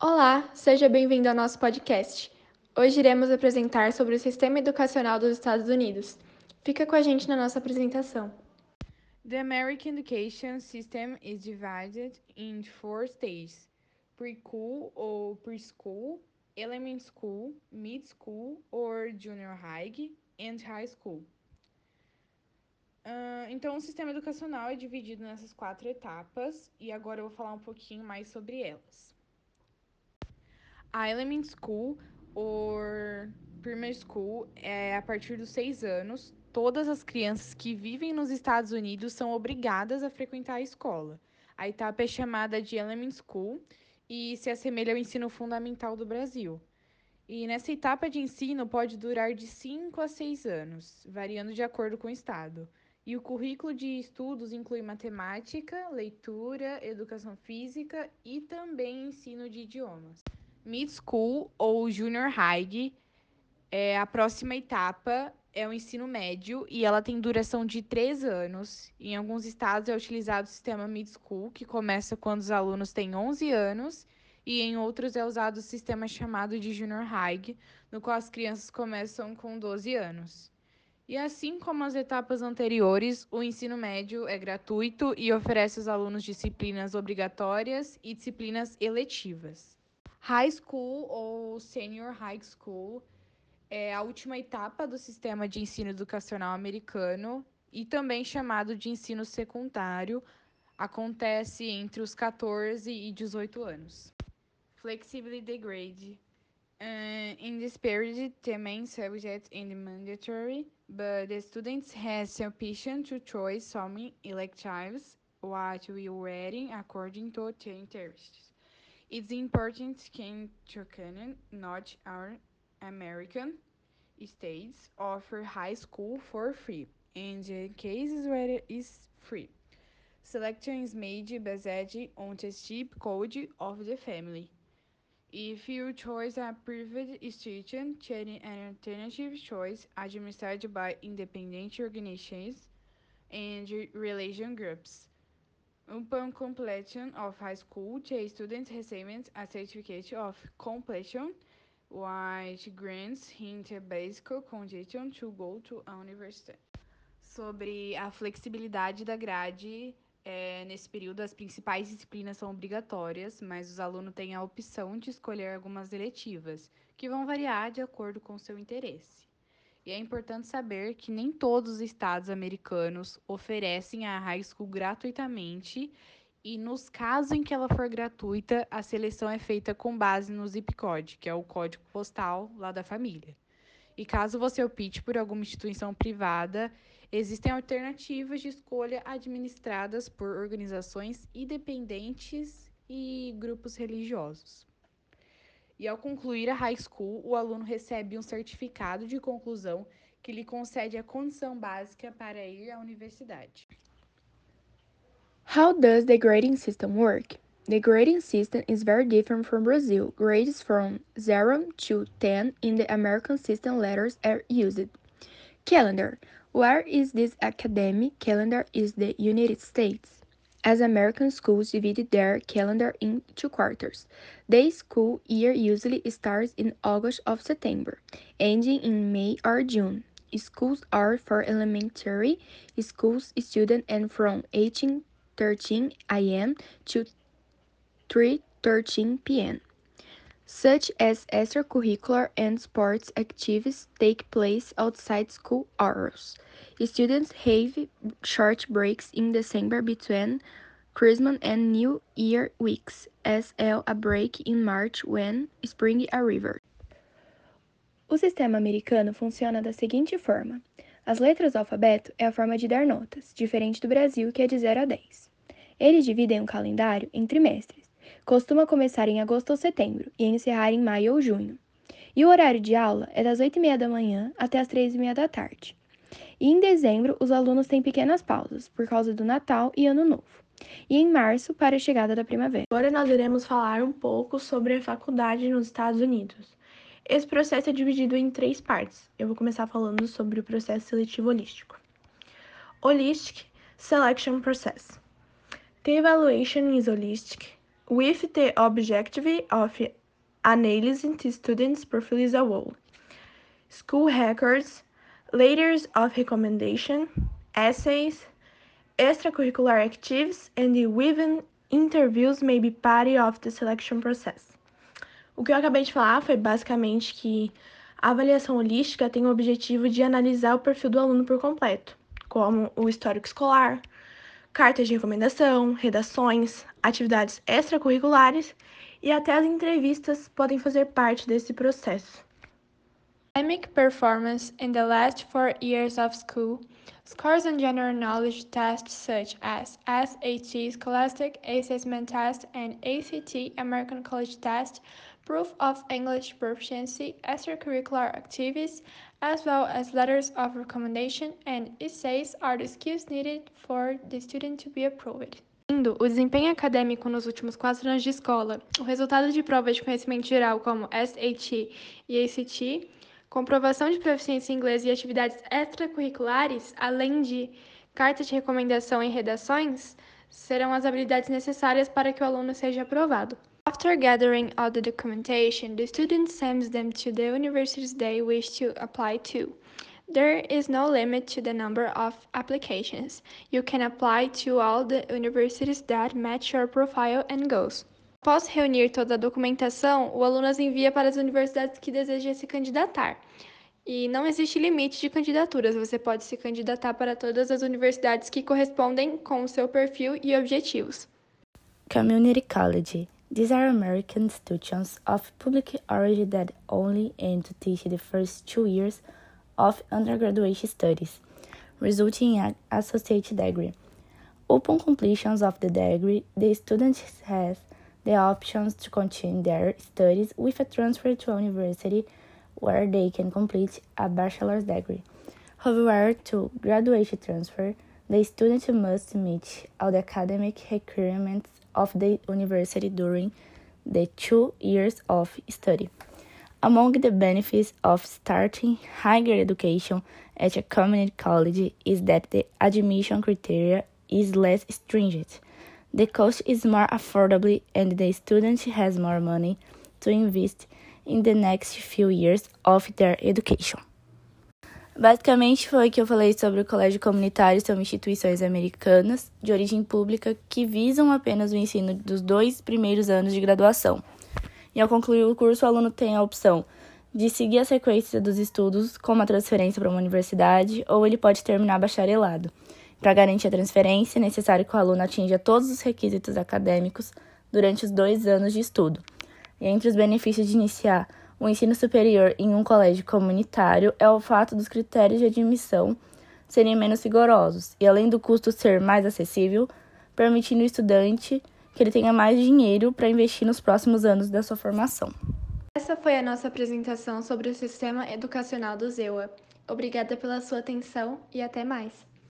Olá, seja bem-vindo ao nosso podcast. Hoje iremos apresentar sobre o sistema educacional dos Estados Unidos. Fica com a gente na nossa apresentação. The American education system is divided into four stages: pre-school or preschool, elementary school, mid school or junior high, and high school. Uh, então, o sistema educacional é dividido nessas quatro etapas e agora eu vou falar um pouquinho mais sobre elas. A elementary school or primary school é a partir dos seis anos. Todas as crianças que vivem nos Estados Unidos são obrigadas a frequentar a escola. A etapa é chamada de elementary school e se assemelha ao ensino fundamental do Brasil. E nessa etapa de ensino pode durar de 5 a 6 anos, variando de acordo com o estado. E o currículo de estudos inclui matemática, leitura, educação física e também ensino de idiomas. Mid School ou Junior High é a próxima etapa, é o ensino médio e ela tem duração de três anos. Em alguns estados é utilizado o sistema Mid School, que começa quando os alunos têm 11 anos, e em outros é usado o sistema chamado de Junior High, no qual as crianças começam com 12 anos. E assim como as etapas anteriores, o ensino médio é gratuito e oferece aos alunos disciplinas obrigatórias e disciplinas eletivas. High School ou Senior High School é a última etapa do sistema de ensino educacional americano e também chamado de ensino secundário, acontece entre os 14 e 18 anos. Flexibility Grade Uh, in this period, the main subject is mandatory, but the students have the option to choose some electives what we are reading according to their interests. It's important to canon not our American states offer high school for free, and the cases where it is free. Selection is made based on the zip code of the family. If you choose a private institution, choosing an alternative choice administered by independent organizations and religion groups. Upon completion of high school, the student receives a certificate of completion, which grants him the basic condition to go to a university. Sobre a flexibilidade da grade é, nesse período, as principais disciplinas são obrigatórias, mas os alunos têm a opção de escolher algumas eletivas, que vão variar de acordo com seu interesse. E é importante saber que nem todos os estados americanos oferecem a high school gratuitamente, e nos casos em que ela for gratuita, a seleção é feita com base no zip code, que é o código postal lá da família. E caso você opte por alguma instituição privada, existem alternativas de escolha administradas por organizações independentes e grupos religiosos. E ao concluir a high school, o aluno recebe um certificado de conclusão que lhe concede a condição básica para ir à universidade. How does the grading system work? The grading system is very different from Brazil. Grades from 0 to 10 in the American system letters are used. Calendar. Where is this academic calendar is the United States? As American schools divide their calendar into quarters. The school year usually starts in August or September, ending in May or June. Schools are for elementary schools students and from 18:13 a.m. to 3:13 p.m. Such as extracurricular and sports activities take place outside school hours. Students have short breaks in December between Christmas and New Year weeks, as well a break in March when spring arrives. O sistema americano funciona da seguinte forma: as letras do alfabeto é a forma de dar notas, diferente do Brasil, que é de 0 a 10. Eles dividem o calendário em trimestres Costuma começar em agosto ou setembro e encerrar em maio ou junho. E o horário de aula é das 8h30 da manhã até as 3h30 da tarde. E em dezembro, os alunos têm pequenas pausas, por causa do Natal e Ano Novo. E em março, para a chegada da primavera. Agora nós iremos falar um pouco sobre a faculdade nos Estados Unidos. Esse processo é dividido em três partes. Eu vou começar falando sobre o processo seletivo holístico. Holistic Selection Process. The evaluation is holistic with the objective of analyzing the students' profile as a whole. School records, letters of recommendation, essays, extracurricular activities, and even interviews may be part of the selection process. O que eu acabei de falar foi basicamente que a avaliação holística tem o objetivo de analisar o perfil do aluno por completo, como o histórico escolar, cartas de recomendação, redações, atividades extracurriculares e até as entrevistas podem fazer parte desse processo. Academic performance in the last four years of school. Scores on general knowledge tests such as SAT, Scholastic Assessment Test, and ACT American College Test, proof of English proficiency, extracurricular activities, as well as letters of recommendation and essays are the skills needed for the student to be approved. O desempenho acadêmico nos últimos quatro anos de escola, o resultado de provas de conhecimento geral como SAT e ACT, comprovação de proficiência em inglês e atividades extracurriculares, além de cartas de recomendação em redações, serão as habilidades necessárias para que o aluno seja aprovado. After gathering all the documentation, the student sends them to the universities they wish to apply to. There is no limit to the number of applications. You can apply to all the universities that match your profile and goals. Após reunir toda a documentação, o aluno as envia para as universidades que deseja se candidatar. E não existe limite de candidaturas, você pode se candidatar para todas as universidades que correspondem com o seu perfil e objetivos. Community College. These are American institutions of public origin that only aim to teach the first two years of undergraduate studies, resulting in an associate degree. Upon completion of the degree, the student has the options to continue their studies with a transfer to a university where they can complete a bachelor's degree. However, to graduate transfer, the student must meet all the academic requirements of the university during the two years of study. Among the benefits of starting higher education at a community college is that the admission criteria is less stringent the cost is more affordable and the student has more money to invest in the next few years of their education. Basicamente foi que eu falei sobre o colégio comunitário, são instituições americanas de origem pública que visam apenas o ensino dos dois primeiros anos de graduação. E ao concluir o curso, o aluno tem a opção de seguir a sequência dos estudos com uma transferência para uma universidade ou ele pode terminar bacharelado. Para garantir a transferência, é necessário que o aluno atinja todos os requisitos acadêmicos durante os dois anos de estudo. E entre os benefícios de iniciar o ensino superior em um colégio comunitário é o fato dos critérios de admissão serem menos rigorosos e, além do custo ser mais acessível, permitindo ao estudante que ele tenha mais dinheiro para investir nos próximos anos da sua formação. Essa foi a nossa apresentação sobre o sistema educacional do ZEUA. Obrigada pela sua atenção e até mais.